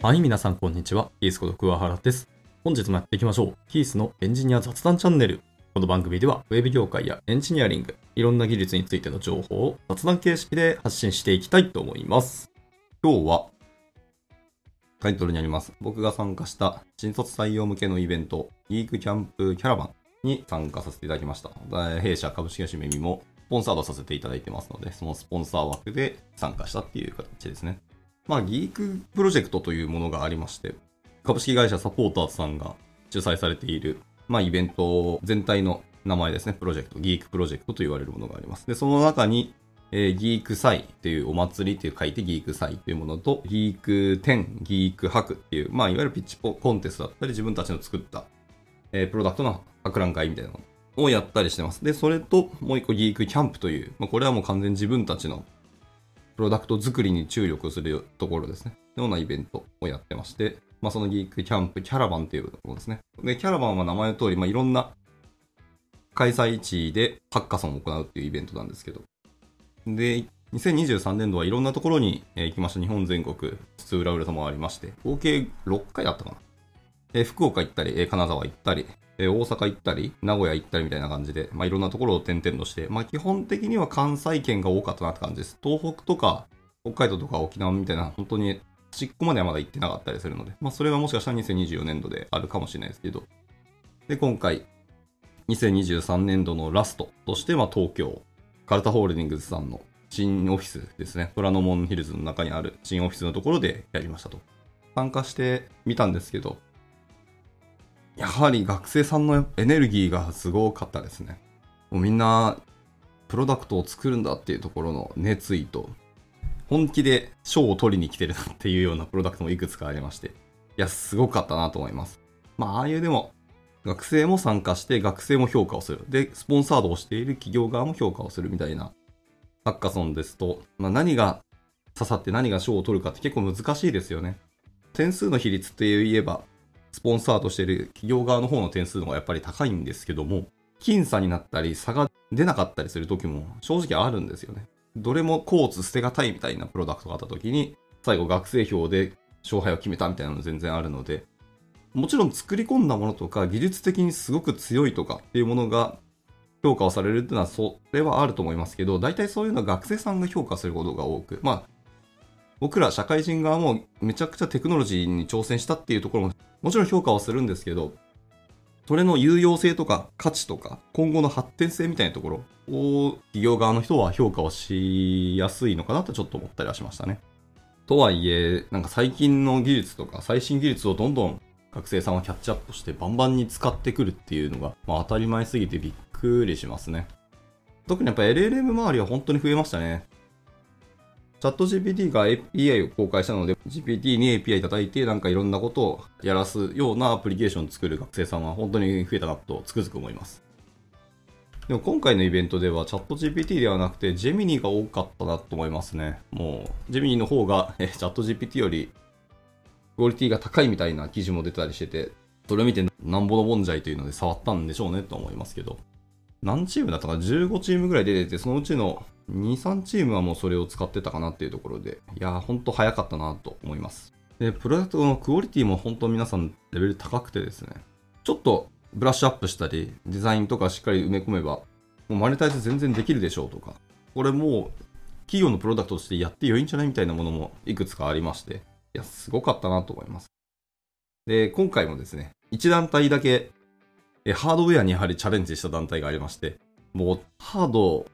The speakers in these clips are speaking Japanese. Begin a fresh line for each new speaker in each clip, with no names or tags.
はい、皆さんこんにちは。キースこと桑原です。本日もやっていきましょう。キースのエンジニア雑談チャンネル。この番組では、ウェブ業界やエンジニアリング、いろんな技術についての情報を雑談形式で発信していきたいと思います。今日は、タイトルにあります。僕が参加した新卒採用向けのイベント、ギークキャンプキャラバンに参加させていただきました。弊社株式会社メミもスポンサードさせていただいてますので、そのスポンサー枠で参加したっていう形ですね。まあ、ギークプロジェクトというものがありまして、株式会社サポーターズさんが主催されている、まあ、イベント全体の名前ですね、プロジェクト、ギークプロジェクトと言われるものがあります。で、その中に、えーギーク祭というお祭りという書いてギーク祭というものと、ギーク10、ギーク博っていう、まあ、いわゆるピッチポコンテストだったり、自分たちの作った、えープロダクトの博覧会みたいなのをやったりしてます。で、それと、もう一個ギークキャンプという、まあ、これはもう完全に自分たちのプロダクト作りに注力するところですね。ようなイベントをやってまして、まあ、そのギークキャンプキャラバンというところですね。で、キャラバンは名前の通り、まあ、いろんな開催地でハッカソンを行うっていうイベントなんですけど。で、2023年度はいろんなところに行きました。日本全国、津々浦々ともありまして、合計6回だったかな。え福岡行ったり、え金沢行ったり、え大阪行ったり、名古屋行ったりみたいな感じで、まあ、いろんなところを転々として、まあ、基本的には関西圏が多かったなって感じです。東北とか、北海道とか沖縄みたいな、本当に端っこまではまだ行ってなかったりするので、まあ、それがもしかしたら2024年度であるかもしれないですけど、で、今回、2023年度のラストとして、ま、東京、カルタホールディングスさんの新オフィスですね、虎ノ門ヒルズの中にある新オフィスのところでやりましたと。参加してみたんですけど、やはり学生さんのエネルギーがすごかったですね。もうみんな、プロダクトを作るんだっていうところの熱意と、本気で賞を取りに来てるなっていうようなプロダクトもいくつかありまして、いや、すごかったなと思います。まあ、ああいうでも、学生も参加して、学生も評価をする。で、スポンサードをしている企業側も評価をするみたいな、ハッカソンですと、まあ、何が刺さって何が賞を取るかって結構難しいですよね。点数の比率って言えば、スポンサーとしている企業側の方の点数の方がやっぱり高いんですけども、僅差になったり差が出なかったりする時も正直あるんですよね。どれもコーツ捨てがたいみたいなプロダクトがあった時に、最後学生票で勝敗を決めたみたいなの全然あるので、もちろん作り込んだものとか技術的にすごく強いとかっていうものが評価をされるっていうのはそれはあると思いますけど、大体そういうのは学生さんが評価することが多く、まあ僕ら社会人側もめちゃくちゃテクノロジーに挑戦したっていうところももちろん評価はするんですけど、それの有用性とか価値とか今後の発展性みたいなところを企業側の人は評価をしやすいのかなとちょっと思ったりはしましたね。とはいえ、なんか最近の技術とか最新技術をどんどん学生さんはキャッチアップしてバンバンに使ってくるっていうのが、まあ、当たり前すぎてびっくりしますね。特にやっぱ LLM 周りは本当に増えましたね。チャット GPT が API を公開したので、GPT に API 叩いて、なんかいろんなことをやらすようなアプリケーションを作る学生さんは本当に増えたなとつくづく思います。でも今回のイベントではチャット GPT ではなくて、ジェミニが多かったなと思いますね。もう、ジェミニの方がえチャット GPT よりクオリティが高いみたいな記事も出たりしてて、それを見てなんぼのもんじゃいというので触ったんでしょうねと思いますけど。何チームだったか ?15 チームぐらい出てて、そのうちの2、3チームはもうそれを使ってたかなっていうところで、いやー、ほんと早かったなと思います。で、プロダクトのクオリティも本当皆さんレベル高くてですね、ちょっとブラッシュアップしたり、デザインとかしっかり埋め込めば、もうマネタイズ全然できるでしょうとか、これもう企業のプロダクトとしてやって良いんじゃないみたいなものもいくつかありまして、いや、すごかったなと思います。で、今回もですね、一団体だけ、えハードウェアにやはりチャレンジした団体がありまして、もうハード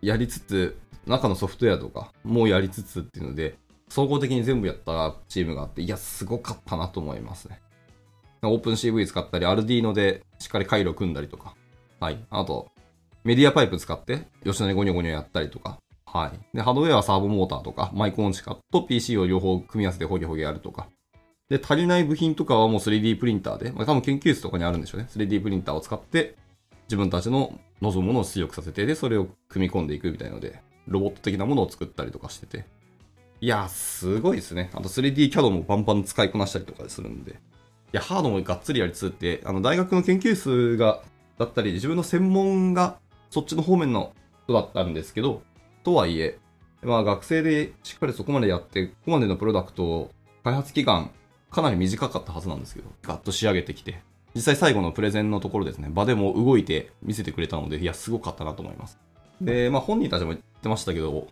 やりつつ、中のソフトウェアとかもやりつつっていうので、総合的に全部やったチームがあって、いや、すごかったなと思いますね。オープン CV 使ったり、アルディーノでしっかり回路組んだりとか、はい。あと、メディアパイプ使って、吉野にゴニョゴニョやったりとか、はい。で、ハードウェアはサーボモーターとか、マイコンチカと PC を両方組み合わせてホゲホゲやるとか、で、足りない部品とかはもう 3D プリンターで、まあ、多分研究室とかにあるんでしょうね。3D プリンターを使って、自分たちの望むものを出力させて、で、それを組み込んでいくみたいので、ロボット的なものを作ったりとかしてて。いや、すごいですね。あと 3D キャドもバンバン使いこなしたりとかするんで。いや、ハードもがっつりやりつつって、あの、大学の研究室が、だったり、自分の専門がそっちの方面の人だったんですけど、とはいえ、まあ学生でしっかりそこまでやって、ここまでのプロダクトを開発期間かなり短かったはずなんですけど、ガッと仕上げてきて、実際最後のプレゼンのところですね、場でも動いて見せてくれたので、いや、すごかったなと思います。で、まあ本人たちも言ってましたけど、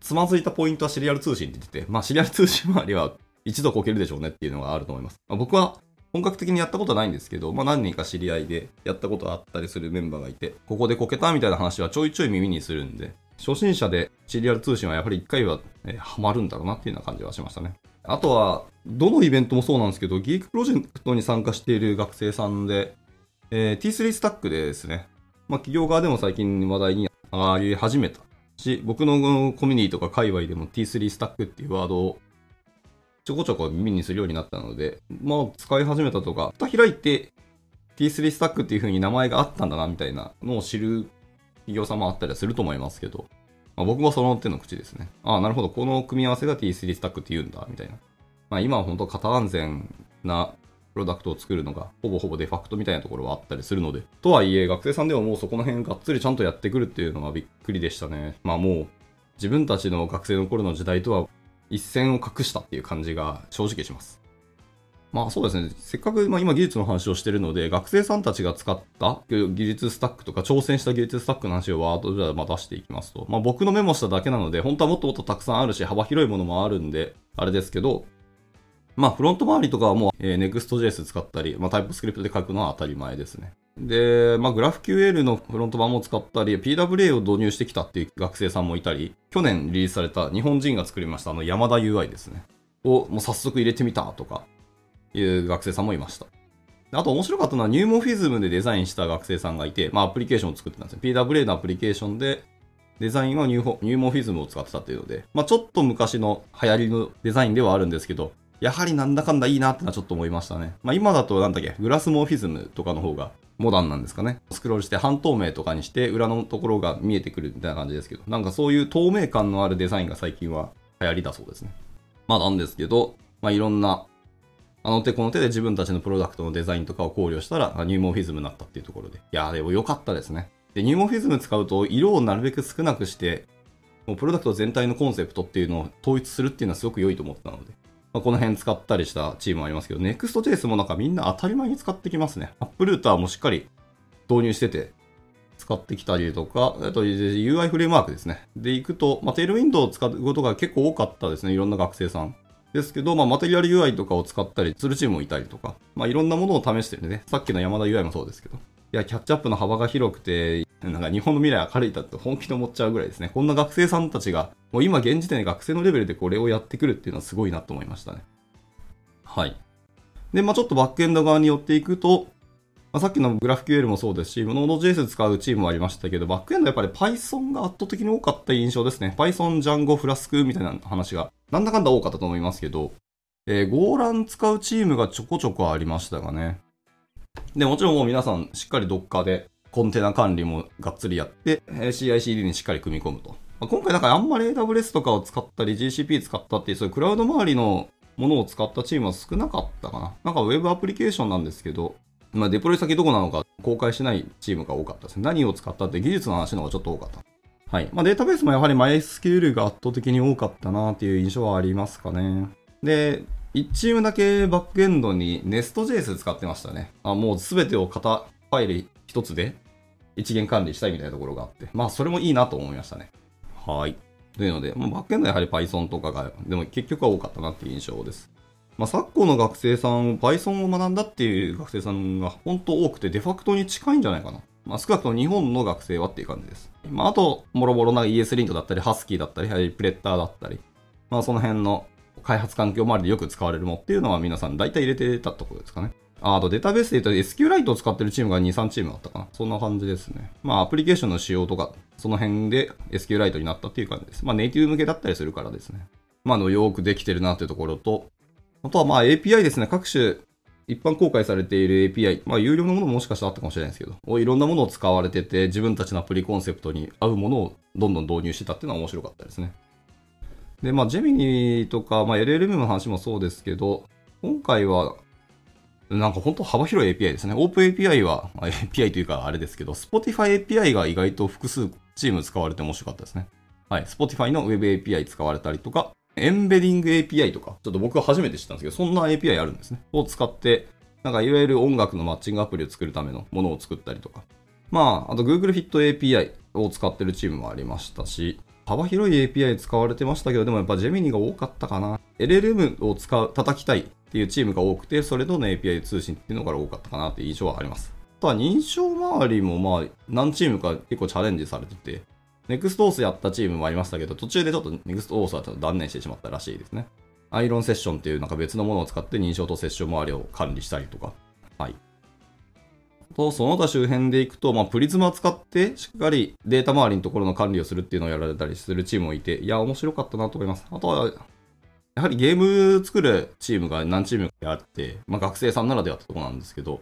つまずいたポイントはシリアル通信って言ってて、まあシリアル通信周りは一度こけるでしょうねっていうのがあると思います。まあ、僕は本格的にやったことはないんですけど、まあ何人か知り合いでやったことあったりするメンバーがいて、ここでこけたみたいな話はちょいちょい耳にするんで、初心者でシリアル通信はやはり一回は、えー、ハマるんだろうなっていうような感じはしましたね。あとは、どのイベントもそうなんですけど、ギークプロジェクトに参加している学生さんで、えー、T3 スタックでですね、まあ企業側でも最近話題に上がり始めたし、僕のコミュニティとか界隈でも T3 スタックっていうワードをちょこちょこ耳にするようになったので、まあ使い始めたとか、蓋開いて T3 スタックっていう風に名前があったんだなみたいなのを知る企業さんもあったりはすると思いますけど、まあ、僕もその手の口ですね。ああ、なるほど、この組み合わせが T3 スタックって言うんだ、みたいな。まあ今は本当型安全なプロダクトを作るのがほぼほぼデファクトみたいなところはあったりするので、とはいえ学生さんでももうそこの辺がっつりちゃんとやってくるっていうのはびっくりでしたね。まあもう自分たちの学生の頃の時代とは一線を画したっていう感じが正直します。まあそうですね。せっかく、まあ、今技術の話をしてるので、学生さんたちが使った技術スタックとか挑戦した技術スタックの話をワードでま出していきますと、まあ僕のメモしただけなので、本当はもっともっとたくさんあるし、幅広いものもあるんで、あれですけど、まあフロント周りとかはもう、えー、Next.js 使ったり、まあタイプスクリプトで書くのは当たり前ですね。で、まあ GraphQL のフロント版も使ったり、PWA を導入してきたっていう学生さんもいたり、去年リリースされた日本人が作りましたあの山田 UI ですね。をもう早速入れてみたとか、いう学生さんもいました。あと面白かったのはニューモフィズムでデザインした学生さんがいて、まあアプリケーションを作ってたんですよ。PWA のアプリケーションでデザインはニューニューモフィズムを使ってたっていうので、まあちょっと昔の流行りのデザインではあるんですけど、やはりなんだかんだいいなってのはちょっと思いましたね。まあ今だとなんだっけ、グラスモーフィズムとかの方がモダンなんですかね。スクロールして半透明とかにして裏のところが見えてくるみたいな感じですけど、なんかそういう透明感のあるデザインが最近は流行りだそうですね。まあなんですけど、まあいろんなあの手この手で自分たちのプロダクトのデザインとかを考慮したら、ニューモーフィズムになったっていうところで。いやーでも良かったですね。で、ニューモーフィズム使うと、色をなるべく少なくして、もうプロダクト全体のコンセプトっていうのを統一するっていうのはすごく良いと思ったので。まあ、この辺使ったりしたチームありますけど、Next.js もなんかみんな当たり前に使ってきますね。アップルーターもしっかり導入してて、使ってきたりとか、あと UI フレームワークですね。で、行くと、まあ、テールウィンドウを使うことが結構多かったですね。いろんな学生さん。ですけど、まあ、マテリアル UI とかを使ったりするチームもいたりとか、まあ、いろんなものを試してるね。さっきの山田 UI もそうですけど。いや、キャッチアップの幅が広くて、なんか日本の未来明るいだって本気で思っちゃうぐらいですね。こんな学生さんたちが、もう今現時点で学生のレベルでこれをやってくるっていうのはすごいなと思いましたね。はい。で、まあちょっとバックエンド側に寄っていくと、まあ、さっきのグラフ QL もそうですし、Node.js 使うチームもありましたけど、バックエンドやっぱり Python が圧倒的に多かった印象ですね。Python、Django、Flask みたいな話が、なんだかんだ多かったと思いますけど、えー、ゴーラン使うチームがちょこちょこありましたがね。で、もちろんもう皆さんしっかり Docker でコンテナ管理もがっつりやって、CICD にしっかり組み込むと。まあ、今回なんかあんまり AWS とかを使ったり GCP 使ったっていうそういうクラウド周りのものを使ったチームは少なかったかな。なんか Web アプリケーションなんですけど、まあ、デプロイ先どこなのか公開しないチームが多かったですね。何を使ったって技術の話の方がちょっと多かった。はい。まあ、データベースもやはり MySQL が圧倒的に多かったなっていう印象はありますかね。で、1チームだけバックエンドに Nest.js 使ってましたね。あもうすべてを型ファイル一つで一元管理したいみたいなところがあって、まあそれもいいなと思いましたね。はい。というので、まあ、バックエンドはやはり Python とかが、でも結局は多かったなっていう印象です。まあ、昨今の学生さん、Python を学んだっていう学生さんが本当多くて、デファクトに近いんじゃないかな。まあ、少なくとも日本の学生はっていう感じです。まあ、あと、もろもろな ESLint だったり、Husky だったり、プレッターだったり、まあ、その辺の開発環境周りでよく使われるものっていうのは皆さん大体入れてたところですかね。あとデータベースで言うと SQLite を使ってるチームが2、3チームあったかな。そんな感じですね。まあアプリケーションの仕様とか、その辺で SQLite になったっていう感じです。まあネイティブ向けだったりするからですね。まあのよくできてるなっていうところと、あとはまあ API ですね。各種一般公開されている API、まあ有料のものももしかしたらあったかもしれないですけど、いろんなものを使われてて、自分たちのアプリコンセプトに合うものをどんどん導入してたっていうのは面白かったですね。で、まあ、ジェミニとか、まあ、LLM の話もそうですけど、今回は、なんか本当幅広い API ですね。オープン API は、まあ、API というかあれですけど、Spotify API が意外と複数チーム使われて面白かったですね。はい。Spotify の Web API 使われたりとか、エンベディング API とか、ちょっと僕は初めて知ったんですけど、そんな API あるんですね。を使って、なんかいわゆる音楽のマッチングアプリを作るためのものを作ったりとか。まあ、あと Google Fit API を使ってるチームもありましたし、幅広い API 使われてましたけど、でもやっぱ Gemini が多かったかな。LLM を使う、叩きたいっていうチームが多くて、それとの API 通信っていうのが多かったかなっていう印象はあります。あとは認証周りもまあ、何チームか結構チャレンジされてて、ネクストオースやったチームもありましたけど、途中でちょっとネクストオースはちょっと断念してしまったらしいですね。アイロンセッションっていうなんか別のものを使って認証とセッション周りを管理したりとか。はい。と、その他周辺でいくと、まあ、プリズムを使ってしっかりデータ周りのところの管理をするっていうのをやられたりするチームもいて、いや、面白かったなと思います。あとは、やはりゲーム作るチームが何チームかあって、まあ、学生さんならではってとこなんですけど、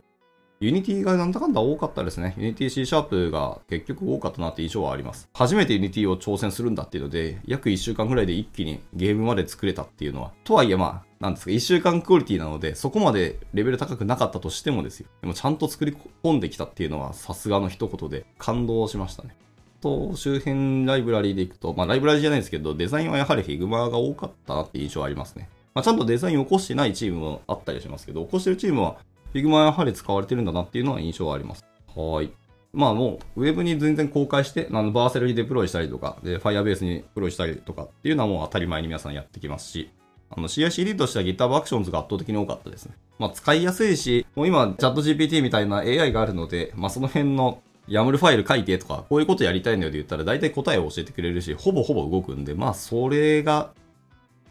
Unity がなんだかんだ多かったですね。ユニティ C シャープが結局多かったなって印象はあります。初めて Unity を挑戦するんだっていうので、約1週間ぐらいで一気にゲームまで作れたっていうのは、とはいえまあ、なんですか、1週間クオリティなので、そこまでレベル高くなかったとしてもですよ。でもちゃんと作り込んできたっていうのは、さすがの一言で感動しましたね。と、周辺ライブラリーでいくと、まあライブラリーじゃないですけど、デザインはやはり Figma が多かったなって印象はありますね。まあ、ちゃんとデザインを起こしてないチームもあったりしますけど、起こしてるチームは Figma はやはり使われてるんだなっていうのは印象はあります。はい。まあもう、ウェブに全然公開して、あのバーセルにデプロイしたりとか、で、Firebase にプロイしたりとかっていうのはもう当たり前に皆さんやってきますし、あの CICD としては GitHub Actions が圧倒的に多かったですね。まあ使いやすいし、もう今、チャット GPT みたいな AI があるので、まあその辺の YAML ファイル書いてとか、こういうことやりたいのよで言ったら大体答えを教えてくれるし、ほぼほぼ動くんで、まあそれが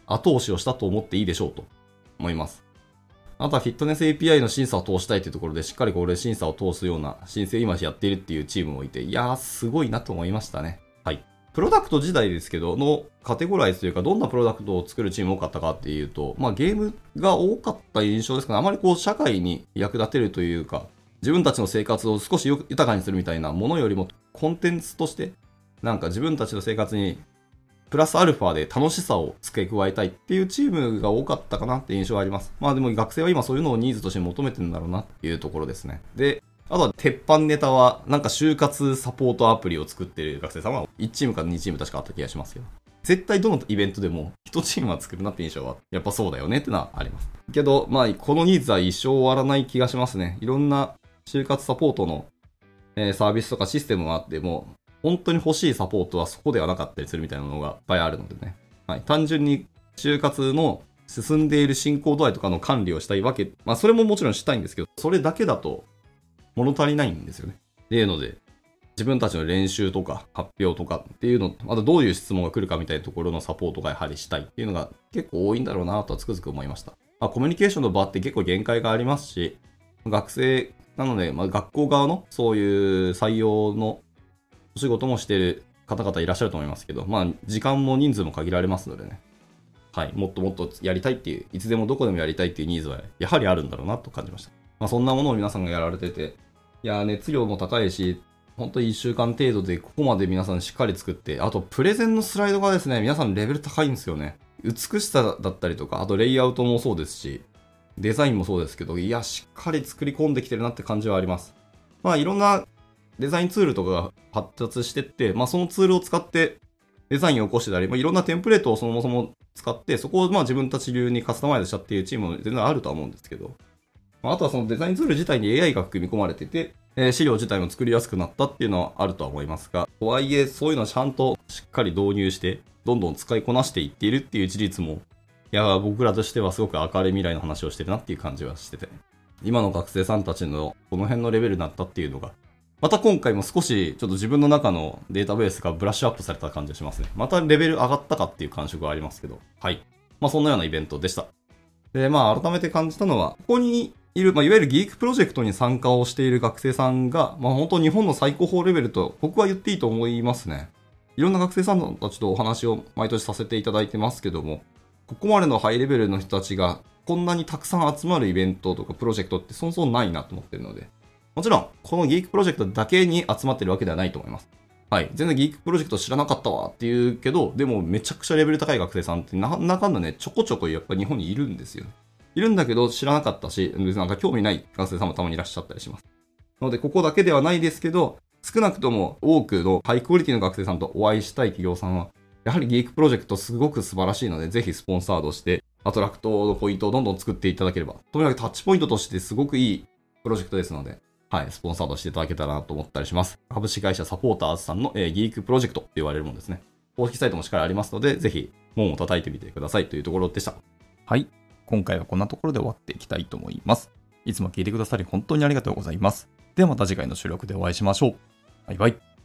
後押しをしたと思っていいでしょうと思います。あとはフィットネス API の審査を通したいというところで、しっかりこれ審査を通すような申請を今やっているっていうチームもいて、いやー、すごいなと思いましたね。はい。プロダクト時代ですけど、のカテゴライズというか、どんなプロダクトを作るチーム多かったかっていうと、まあゲームが多かった印象ですかね。あまりこう社会に役立てるというか、自分たちの生活を少し豊かにするみたいなものよりも、コンテンツとして、なんか自分たちの生活にプラスアルファで楽しさを付け加えたいっていうチームが多かったかなって印象はあります。まあでも学生は今そういうのをニーズとして求めてるんだろうなっていうところですね。で、あとは鉄板ネタは、なんか就活サポートアプリを作ってる学生さんは1チームか2チーム確かあった気がしますけど。絶対どのイベントでも1チームは作るなって印象は、やっぱそうだよねってのはあります。けど、まあ、このニーズは一生終わらない気がしますね。いろんな就活サポートの、えー、サービスとかシステムがあっても、本当に欲しいサポートはそこではなかったりするみたいなのがいっぱいあるのでね。はい。単純に就活の進んでいる進行度合いとかの管理をしたいわけ、まあそれももちろんしたいんですけど、それだけだと物足りないんですよね。っていうので、自分たちの練習とか発表とかっていうの、あとどういう質問が来るかみたいなところのサポートがやはりしたいっていうのが結構多いんだろうなとはつくづく思いました。まあ、コミュニケーションの場って結構限界がありますし、学生なので、まあ、学校側のそういう採用のお仕事もしてる方々いらっしゃると思いますけど、まあ、時間も人数も限られますのでね。はい。もっともっとやりたいっていう、いつでもどこでもやりたいっていうニーズは、やはりあるんだろうなと感じました。まあ、そんなものを皆さんがやられてて、いや、熱量も高いし、本当に1週間程度でここまで皆さんしっかり作って、あと、プレゼンのスライドがですね、皆さんレベル高いんですよね。美しさだったりとか、あとレイアウトもそうですし、デザインもそうですけど、いや、しっかり作り込んできてるなって感じはあります。まあ、いろんなデザインツールとかが発達してって、まあ、そのツールを使ってデザインを起こしてたり、まあ、いろんなテンプレートをそもそも使って、そこをまあ自分たち流にカスタマイズしたっていうチームも全然あるとは思うんですけど、まあ、あとはそのデザインツール自体に AI が組み込まれてて、えー、資料自体も作りやすくなったっていうのはあるとは思いますが、とはいえ、そういうのをちゃんとしっかり導入して、どんどん使いこなしていっているっていう事実も、いや、僕らとしてはすごく明るい未来の話をしてるなっていう感じはしてて、今の学生さんたちのこの辺のレベルになったっていうのが、また今回も少しちょっと自分の中のデータベースがブラッシュアップされた感じがしますね。またレベル上がったかっていう感触はありますけど。はい。まあそんなようなイベントでした。で、まあ改めて感じたのは、ここにいる、まあいわゆるギークプロジェクトに参加をしている学生さんが、まあ本当日本の最高峰レベルと僕は言っていいと思いますね。いろんな学生さんたちとお話を毎年させていただいてますけども、ここまでのハイレベルの人たちがこんなにたくさん集まるイベントとかプロジェクトってそもそもないなと思ってるので、もちろん、このギークプロジェクトだけに集まってるわけではないと思います。はい。全然ギークプロジェクト知らなかったわっていうけど、でもめちゃくちゃレベル高い学生さんってな、なかんだね、ちょこちょこやっぱ日本にいるんですよ。いるんだけど知らなかったし、なんか興味ない学生さんもたまにいらっしゃったりします。なので、ここだけではないですけど、少なくとも多くのハイクオリティの学生さんとお会いしたい企業さんは、やはりギークプロジェクトすごく素晴らしいので、ぜひスポンサードして、アトラクトのポイントをどんどん作っていただければ、とにかくタッチポイントとしてすごくいいプロジェクトですので、はい、スポンサードしていただけたらなと思ったりします。株式会社サポーターズさんの、えー、ギークプロジェクトと言われるものですね。公式サイトもしっかりありますので、ぜひ門を叩いてみてくださいというところでした。
はい。今回はこんなところで終わっていきたいと思います。いつも聞いてくださり本当にありがとうございます。ではまた次回の収録でお会いしましょう。バイバイ。